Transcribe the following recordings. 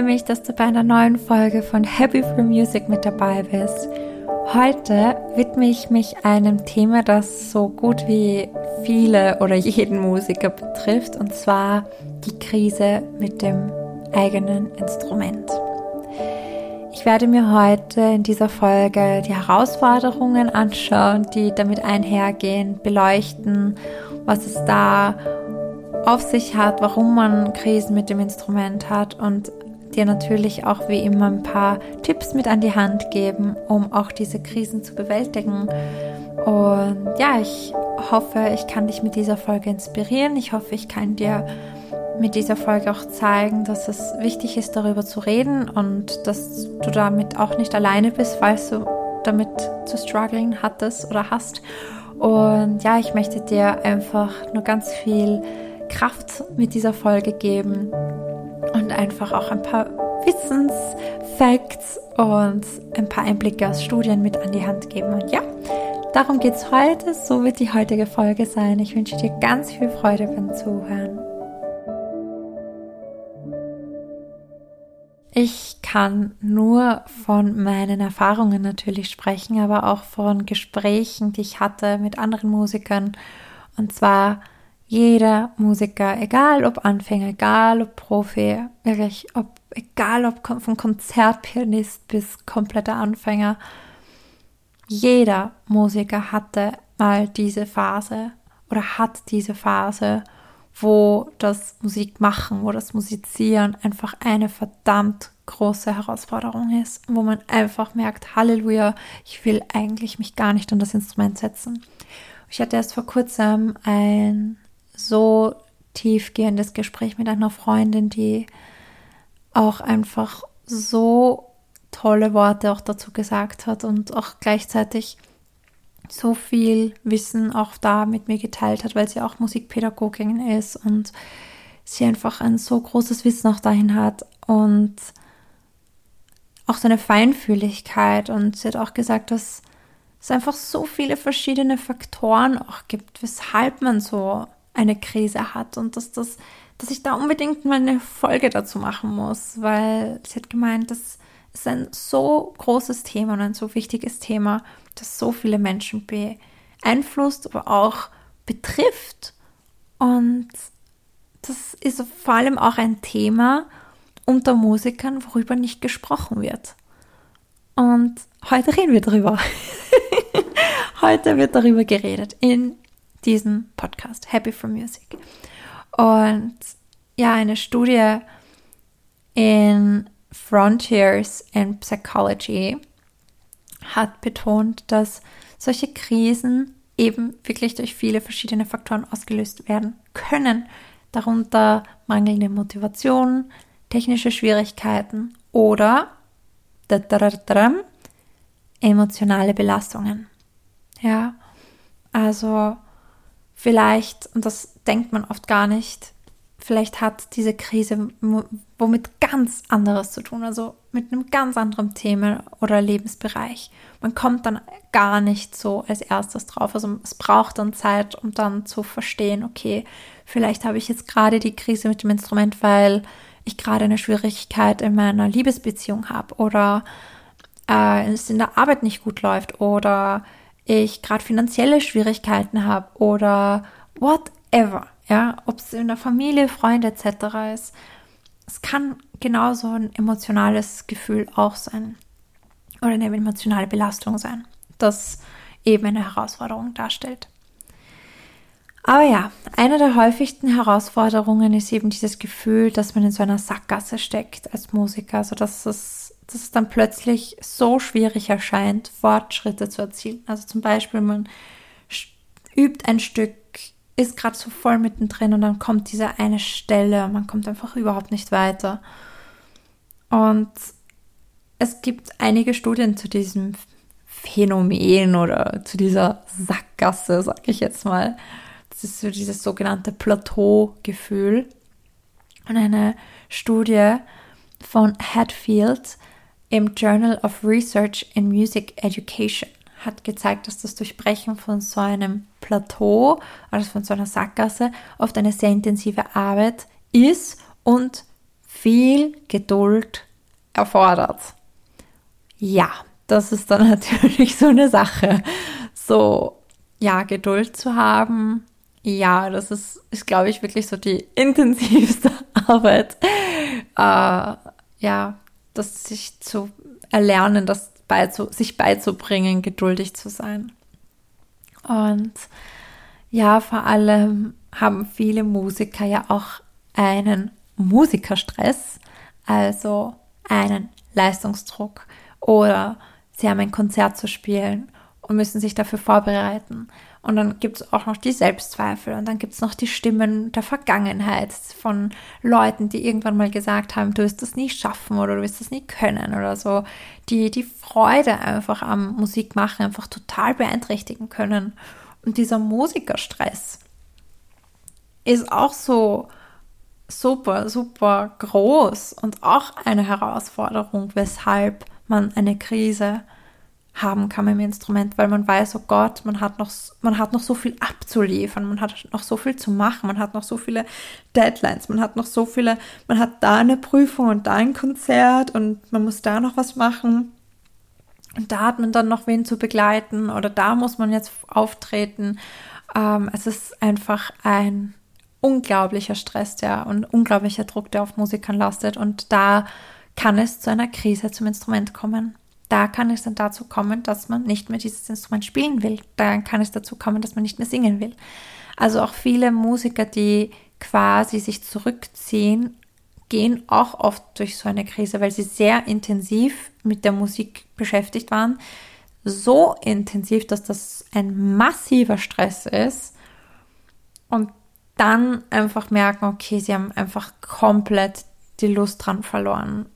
freue mich, dass du bei einer neuen Folge von Happy for Music mit dabei bist. Heute widme ich mich einem Thema, das so gut wie viele oder jeden Musiker betrifft, und zwar die Krise mit dem eigenen Instrument. Ich werde mir heute in dieser Folge die Herausforderungen anschauen, die damit einhergehen, beleuchten, was es da auf sich hat, warum man Krisen mit dem Instrument hat und dir natürlich auch wie immer ein paar Tipps mit an die Hand geben, um auch diese Krisen zu bewältigen. Und ja, ich hoffe, ich kann dich mit dieser Folge inspirieren. Ich hoffe, ich kann dir mit dieser Folge auch zeigen, dass es wichtig ist, darüber zu reden und dass du damit auch nicht alleine bist, falls du damit zu struggling hattest oder hast. Und ja, ich möchte dir einfach nur ganz viel Kraft mit dieser Folge geben und einfach auch ein paar Wissensfacts und ein paar Einblicke aus Studien mit an die Hand geben. Und ja, darum geht es heute. So wird die heutige Folge sein. Ich wünsche dir ganz viel Freude beim Zuhören. Ich kann nur von meinen Erfahrungen natürlich sprechen, aber auch von Gesprächen, die ich hatte mit anderen Musikern. Und zwar jeder Musiker, egal ob Anfänger, egal ob Profi, wirklich, ob, egal ob von Konzertpianist bis kompletter Anfänger, jeder Musiker hatte mal diese Phase oder hat diese Phase, wo das Musikmachen, wo das Musizieren einfach eine verdammt große Herausforderung ist, wo man einfach merkt, Halleluja, ich will eigentlich mich gar nicht an das Instrument setzen. Ich hatte erst vor kurzem ein so tiefgehendes Gespräch mit einer Freundin, die auch einfach so tolle Worte auch dazu gesagt hat und auch gleichzeitig so viel Wissen auch da mit mir geteilt hat, weil sie auch Musikpädagogin ist und sie einfach ein so großes Wissen auch dahin hat und auch so eine Feinfühligkeit. Und sie hat auch gesagt, dass es einfach so viele verschiedene Faktoren auch gibt, weshalb man so eine Krise hat und dass das, dass ich da unbedingt mal eine Folge dazu machen muss, weil sie hat gemeint, das ist ein so großes Thema und ein so wichtiges Thema, das so viele Menschen beeinflusst, aber auch betrifft. Und das ist vor allem auch ein Thema unter Musikern, worüber nicht gesprochen wird. Und heute reden wir darüber. heute wird darüber geredet in diesen Podcast, Happy for Music. Und ja, eine Studie in Frontiers in Psychology hat betont, dass solche Krisen eben wirklich durch viele verschiedene Faktoren ausgelöst werden können, darunter mangelnde Motivation, technische Schwierigkeiten oder emotionale Belastungen. Ja, also vielleicht, und das denkt man oft gar nicht, vielleicht hat diese Krise womit ganz anderes zu tun, also mit einem ganz anderen Thema oder Lebensbereich. Man kommt dann gar nicht so als erstes drauf. Also es braucht dann Zeit, um dann zu verstehen, okay, vielleicht habe ich jetzt gerade die Krise mit dem Instrument, weil ich gerade eine Schwierigkeit in meiner Liebesbeziehung habe oder äh, es in der Arbeit nicht gut läuft oder ich gerade finanzielle Schwierigkeiten habe oder whatever, ja, ob es in der Familie, Freunde etc. ist. Es kann genauso ein emotionales Gefühl auch sein oder eine emotionale Belastung sein, das eben eine Herausforderung darstellt. Aber ja, eine der häufigsten Herausforderungen ist eben dieses Gefühl, dass man in so einer Sackgasse steckt als Musiker, also dass es dass es dann plötzlich so schwierig erscheint, Fortschritte zu erzielen. Also zum Beispiel, man übt ein Stück, ist gerade so voll mittendrin und dann kommt diese eine Stelle und man kommt einfach überhaupt nicht weiter. Und es gibt einige Studien zu diesem Phänomen oder zu dieser Sackgasse, sag ich jetzt mal. Das ist so dieses sogenannte Plateau-Gefühl. Und eine Studie von Hatfield im Journal of Research in Music Education hat gezeigt, dass das Durchbrechen von so einem Plateau, also von so einer Sackgasse, oft eine sehr intensive Arbeit ist und viel Geduld erfordert. Ja, das ist dann natürlich so eine Sache. So, ja, Geduld zu haben, ja, das ist, ist glaube ich, wirklich so die intensivste Arbeit. Äh, ja, das sich zu erlernen, das beizu, sich beizubringen, geduldig zu sein. Und ja, vor allem haben viele Musiker ja auch einen Musikerstress, also einen Leistungsdruck oder sie haben ein Konzert zu spielen und müssen sich dafür vorbereiten. Und dann gibt es auch noch die Selbstzweifel und dann gibt es noch die Stimmen der Vergangenheit von Leuten, die irgendwann mal gesagt haben, du wirst das nie schaffen oder du wirst das nie können oder so, die die Freude einfach am Musikmachen einfach total beeinträchtigen können. Und dieser Musikerstress ist auch so super, super groß und auch eine Herausforderung, weshalb man eine Krise haben kann mit dem Instrument, weil man weiß, oh Gott, man hat noch, man hat noch so viel abzuliefern, man hat noch so viel zu machen, man hat noch so viele Deadlines, man hat noch so viele, man hat da eine Prüfung und da ein Konzert und man muss da noch was machen. Und da hat man dann noch wen zu begleiten oder da muss man jetzt auftreten. Ähm, es ist einfach ein unglaublicher Stress, der und unglaublicher Druck, der auf Musikern lastet. Und da kann es zu einer Krise zum Instrument kommen da kann es dann dazu kommen, dass man nicht mehr dieses Instrument spielen will. Da kann es dazu kommen, dass man nicht mehr singen will. Also auch viele Musiker, die quasi sich zurückziehen, gehen auch oft durch so eine Krise, weil sie sehr intensiv mit der Musik beschäftigt waren. So intensiv, dass das ein massiver Stress ist. Und dann einfach merken, okay, sie haben einfach komplett die Lust dran verloren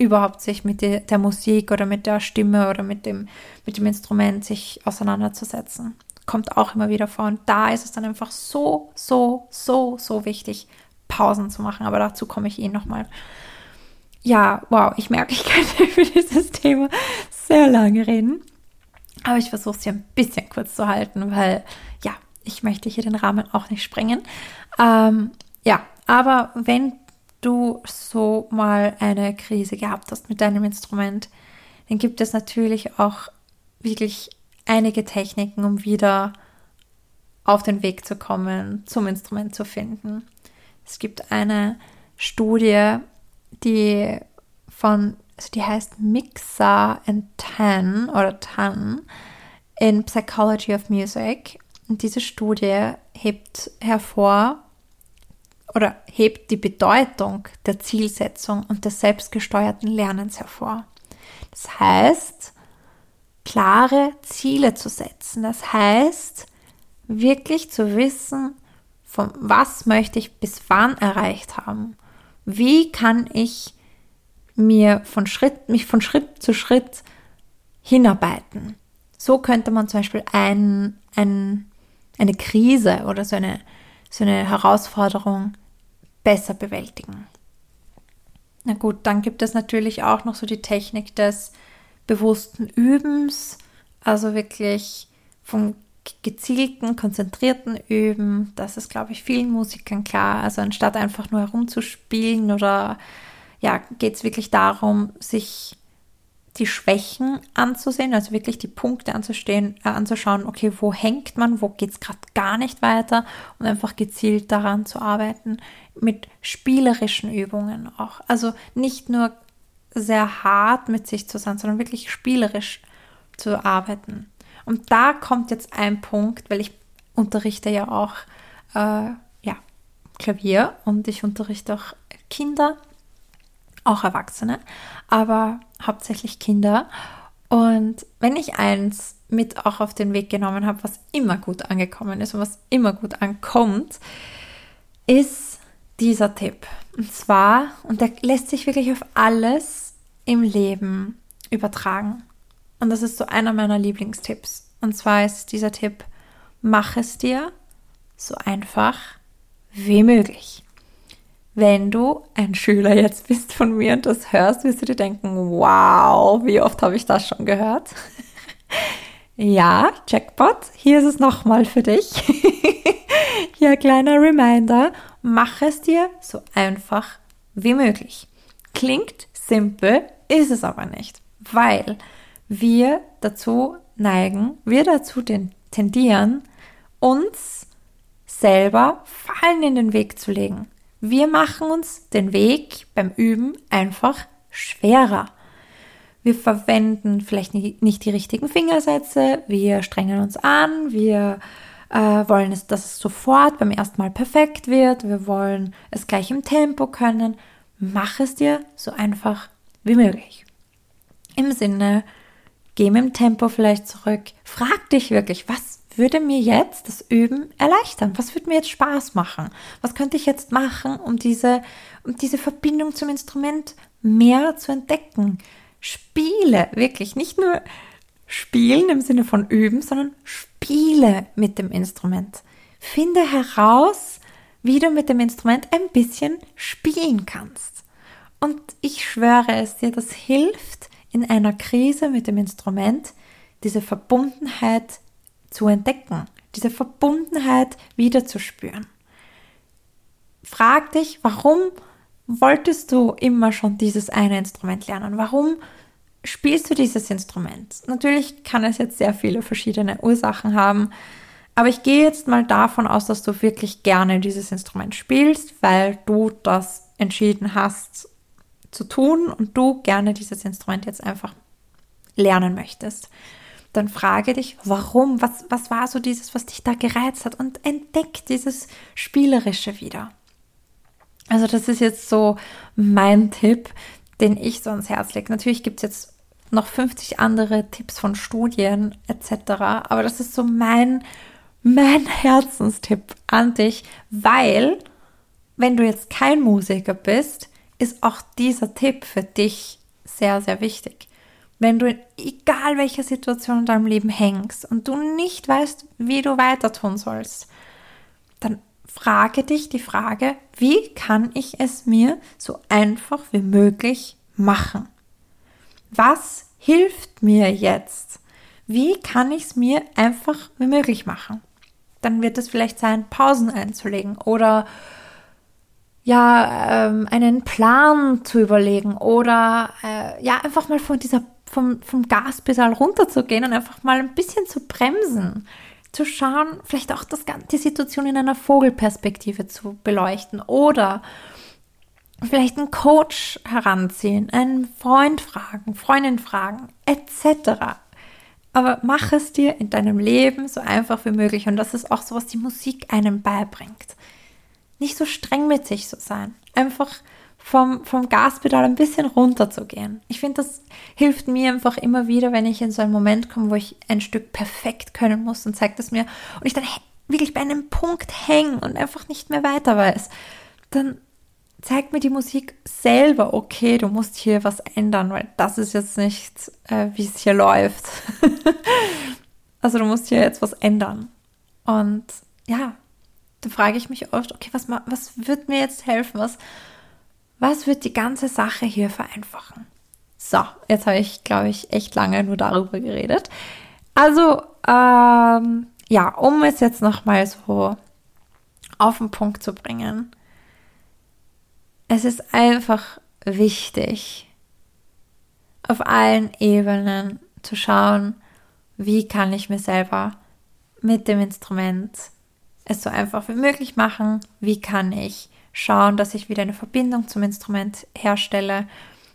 überhaupt sich mit der, der, Musik oder mit der Stimme oder mit dem, mit dem Instrument sich auseinanderzusetzen. Kommt auch immer wieder vor. Und da ist es dann einfach so, so, so, so wichtig, Pausen zu machen. Aber dazu komme ich eh nochmal. Ja, wow, ich merke, ich könnte für dieses Thema sehr lange reden. Aber ich versuche es hier ein bisschen kurz zu halten, weil ja, ich möchte hier den Rahmen auch nicht sprengen. Ähm, ja, aber wenn du so mal eine Krise gehabt hast mit deinem Instrument, dann gibt es natürlich auch wirklich einige Techniken, um wieder auf den Weg zu kommen, zum Instrument zu finden. Es gibt eine Studie, die von, also die heißt Mixa and Tan oder Tan in Psychology of Music. Und diese Studie hebt hervor, oder hebt die Bedeutung der Zielsetzung und des selbstgesteuerten Lernens hervor. Das heißt, klare Ziele zu setzen. Das heißt, wirklich zu wissen, von was möchte ich bis wann erreicht haben. Wie kann ich mir von Schritt, mich von Schritt zu Schritt hinarbeiten. So könnte man zum Beispiel ein, ein, eine Krise oder so eine, so eine Herausforderung besser bewältigen. Na gut, dann gibt es natürlich auch noch so die Technik des bewussten Übens, also wirklich vom gezielten, konzentrierten Üben. Das ist, glaube ich, vielen Musikern klar. Also anstatt einfach nur herumzuspielen oder ja, geht es wirklich darum, sich die Schwächen anzusehen, also wirklich die Punkte anzustehen, äh, anzuschauen, okay, wo hängt man, wo geht es gerade gar nicht weiter und einfach gezielt daran zu arbeiten, mit spielerischen Übungen auch. Also nicht nur sehr hart mit sich zu sein, sondern wirklich spielerisch zu arbeiten. Und da kommt jetzt ein Punkt, weil ich unterrichte ja auch äh, ja, Klavier und ich unterrichte auch Kinder auch Erwachsene, aber hauptsächlich Kinder. Und wenn ich eins mit auch auf den Weg genommen habe, was immer gut angekommen ist und was immer gut ankommt, ist dieser Tipp. Und zwar, und der lässt sich wirklich auf alles im Leben übertragen. Und das ist so einer meiner Lieblingstipps. Und zwar ist dieser Tipp, mach es dir so einfach wie möglich. Wenn du ein Schüler jetzt bist von mir und das hörst, wirst du dir denken, wow, wie oft habe ich das schon gehört? ja, Jackpot, hier ist es nochmal für dich. hier ein kleiner Reminder, mach es dir so einfach wie möglich. Klingt simpel, ist es aber nicht, weil wir dazu neigen, wir dazu tendieren, uns selber Fallen in den Weg zu legen. Wir machen uns den Weg beim Üben einfach schwerer. Wir verwenden vielleicht nicht die richtigen Fingersätze, wir strengen uns an, wir äh, wollen, es, dass es sofort beim ersten Mal perfekt wird, wir wollen es gleich im Tempo können. Mach es dir so einfach wie möglich. Im Sinne, geh mit dem Tempo vielleicht zurück, frag dich wirklich, was würde mir jetzt das Üben erleichtern? Was würde mir jetzt Spaß machen? Was könnte ich jetzt machen, um diese, um diese Verbindung zum Instrument mehr zu entdecken? Spiele, wirklich, nicht nur spielen im Sinne von üben, sondern spiele mit dem Instrument. Finde heraus, wie du mit dem Instrument ein bisschen spielen kannst. Und ich schwöre es dir, das hilft in einer Krise mit dem Instrument, diese Verbundenheit zu entdecken, diese Verbundenheit wieder zu spüren. Frag dich, warum wolltest du immer schon dieses eine Instrument lernen? Warum spielst du dieses Instrument? Natürlich kann es jetzt sehr viele verschiedene Ursachen haben, aber ich gehe jetzt mal davon aus, dass du wirklich gerne dieses Instrument spielst, weil du das entschieden hast zu tun und du gerne dieses Instrument jetzt einfach lernen möchtest. Dann frage dich, warum, was, was war so dieses, was dich da gereizt hat und entdeck dieses Spielerische wieder. Also das ist jetzt so mein Tipp, den ich so ans Herz lege. Natürlich gibt es jetzt noch 50 andere Tipps von Studien etc. Aber das ist so mein, mein Herzenstipp an dich, weil wenn du jetzt kein Musiker bist, ist auch dieser Tipp für dich sehr, sehr wichtig. Wenn du in egal welcher Situation in deinem Leben hängst und du nicht weißt, wie du weiter tun sollst, dann frage dich die Frage, wie kann ich es mir so einfach wie möglich machen? Was hilft mir jetzt? Wie kann ich es mir einfach wie möglich machen? Dann wird es vielleicht sein, Pausen einzulegen oder ja, ähm, einen Plan zu überlegen oder äh, ja, einfach mal von dieser, vom, vom Gaspedal runterzugehen und einfach mal ein bisschen zu bremsen zu schauen, vielleicht auch das, die Situation in einer Vogelperspektive zu beleuchten oder vielleicht einen Coach heranziehen, einen Freund fragen, Freundin fragen, etc. Aber mach es dir in deinem Leben so einfach wie möglich und das ist auch so, was die Musik einem beibringt. Nicht so streng mit sich zu sein. Einfach vom, vom Gaspedal ein bisschen runter zu gehen. Ich finde, das hilft mir einfach immer wieder, wenn ich in so einen Moment komme, wo ich ein Stück perfekt können muss und zeigt es mir und ich dann wirklich bei einem Punkt hänge und einfach nicht mehr weiter weiß, dann zeigt mir die Musik selber, okay, du musst hier was ändern, weil das ist jetzt nicht, äh, wie es hier läuft. also du musst hier jetzt was ändern. Und ja, da frage ich mich oft, okay, was, was wird mir jetzt helfen? Was, was wird die ganze Sache hier vereinfachen? So, jetzt habe ich, glaube ich, echt lange nur darüber geredet. Also, ähm, ja, um es jetzt nochmal so auf den Punkt zu bringen. Es ist einfach wichtig, auf allen Ebenen zu schauen, wie kann ich mir selber mit dem Instrument es so einfach wie möglich machen, wie kann ich schauen, dass ich wieder eine Verbindung zum Instrument herstelle.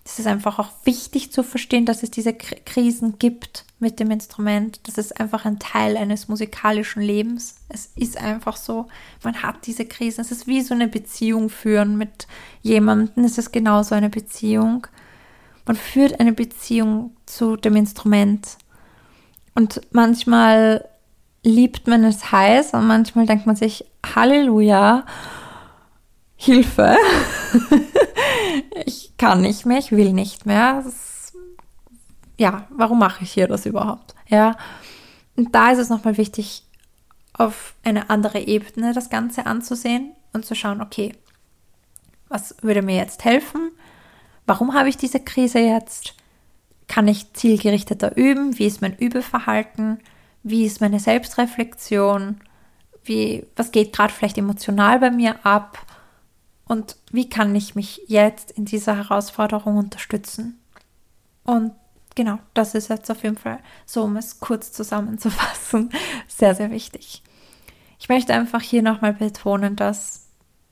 Es ist einfach auch wichtig zu verstehen, dass es diese Krisen gibt mit dem Instrument. Das ist einfach ein Teil eines musikalischen Lebens. Es ist einfach so. Man hat diese Krisen. Es ist wie so eine Beziehung führen mit jemandem. Es ist genauso eine Beziehung. Man führt eine Beziehung zu dem Instrument. Und manchmal liebt man es heiß und manchmal denkt man sich, Halleluja, Hilfe. ich kann nicht mehr, ich will nicht mehr. Ist, ja, warum mache ich hier das überhaupt? Ja. Und da ist es nochmal wichtig, auf eine andere Ebene das Ganze anzusehen und zu schauen, okay, was würde mir jetzt helfen? Warum habe ich diese Krise jetzt? Kann ich zielgerichteter üben? Wie ist mein Übeverhalten? Wie ist meine Selbstreflexion? Wie, was geht gerade vielleicht emotional bei mir ab? Und wie kann ich mich jetzt in dieser Herausforderung unterstützen? Und genau, das ist jetzt auf jeden Fall so, um es kurz zusammenzufassen, sehr, sehr wichtig. Ich möchte einfach hier nochmal betonen, dass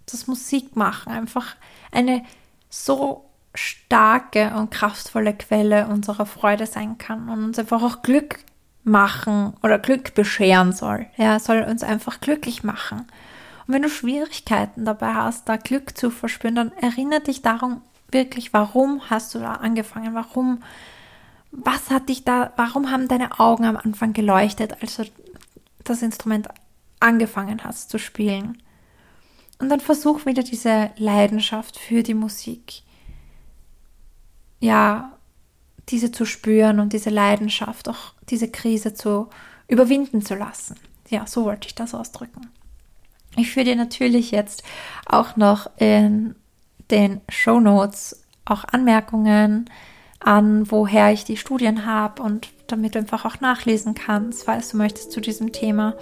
das Musikmachen einfach eine so starke und kraftvolle Quelle unserer Freude sein kann und uns einfach auch Glück machen oder Glück bescheren soll. Ja, soll uns einfach glücklich machen. Und wenn du Schwierigkeiten dabei hast, da Glück zu verspüren, dann erinnere dich darum wirklich, warum hast du da angefangen? Warum, was hat dich da, warum haben deine Augen am Anfang geleuchtet, als du das Instrument angefangen hast zu spielen? Und dann versuch wieder diese Leidenschaft für die Musik, ja, diese zu spüren und diese Leidenschaft, auch diese Krise zu überwinden zu lassen. Ja, so wollte ich das ausdrücken. Ich führe dir natürlich jetzt auch noch in den Show Notes auch Anmerkungen an, woher ich die Studien habe und damit du einfach auch nachlesen kannst, falls du möchtest zu diesem Thema.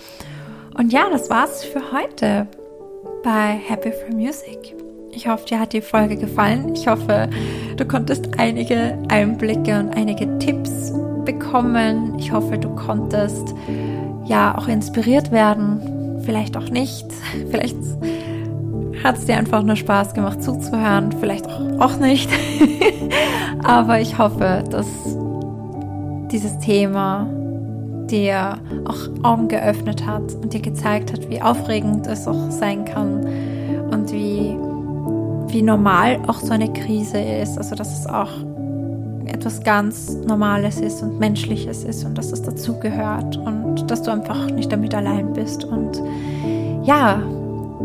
Und ja, das war's für heute bei Happy for Music. Ich hoffe, dir hat die Folge gefallen. Ich hoffe, du konntest einige Einblicke und einige Tipps bekommen. Ich hoffe, du konntest ja auch inspiriert werden. Vielleicht auch nicht. Vielleicht hat es dir einfach nur Spaß gemacht zuzuhören. Vielleicht auch, nicht. Aber ich hoffe, dass dieses Thema dir auch Augen geöffnet hat und dir gezeigt hat, wie aufregend es auch sein kann und wie wie normal auch so eine Krise ist. Also dass es auch etwas ganz Normales ist und Menschliches ist und dass es dazugehört und dass du einfach nicht damit allein bist. Und ja,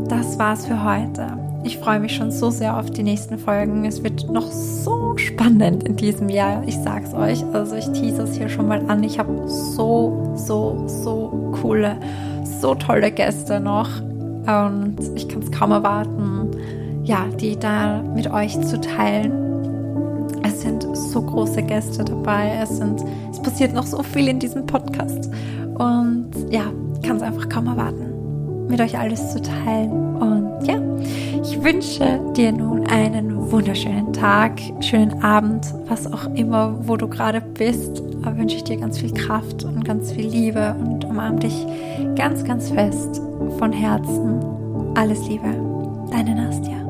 das war's für heute. Ich freue mich schon so sehr auf die nächsten Folgen. Es wird noch so spannend in diesem Jahr. Ich sag's euch. Also ich tease es hier schon mal an. Ich habe so, so, so coole, so tolle Gäste noch. Und ich kann es kaum erwarten, ja, die da mit euch zu teilen. Es sind so große Gäste dabei. Es sind, es passiert noch so viel in diesem Podcast. Und ja, kann es einfach kaum erwarten, mit euch alles zu teilen. Und ja, ich wünsche dir nun einen wunderschönen Tag, schönen Abend, was auch immer, wo du gerade bist. Da wünsche ich dir ganz viel Kraft und ganz viel Liebe und umarm dich ganz, ganz fest von Herzen. Alles Liebe, deine Nastja.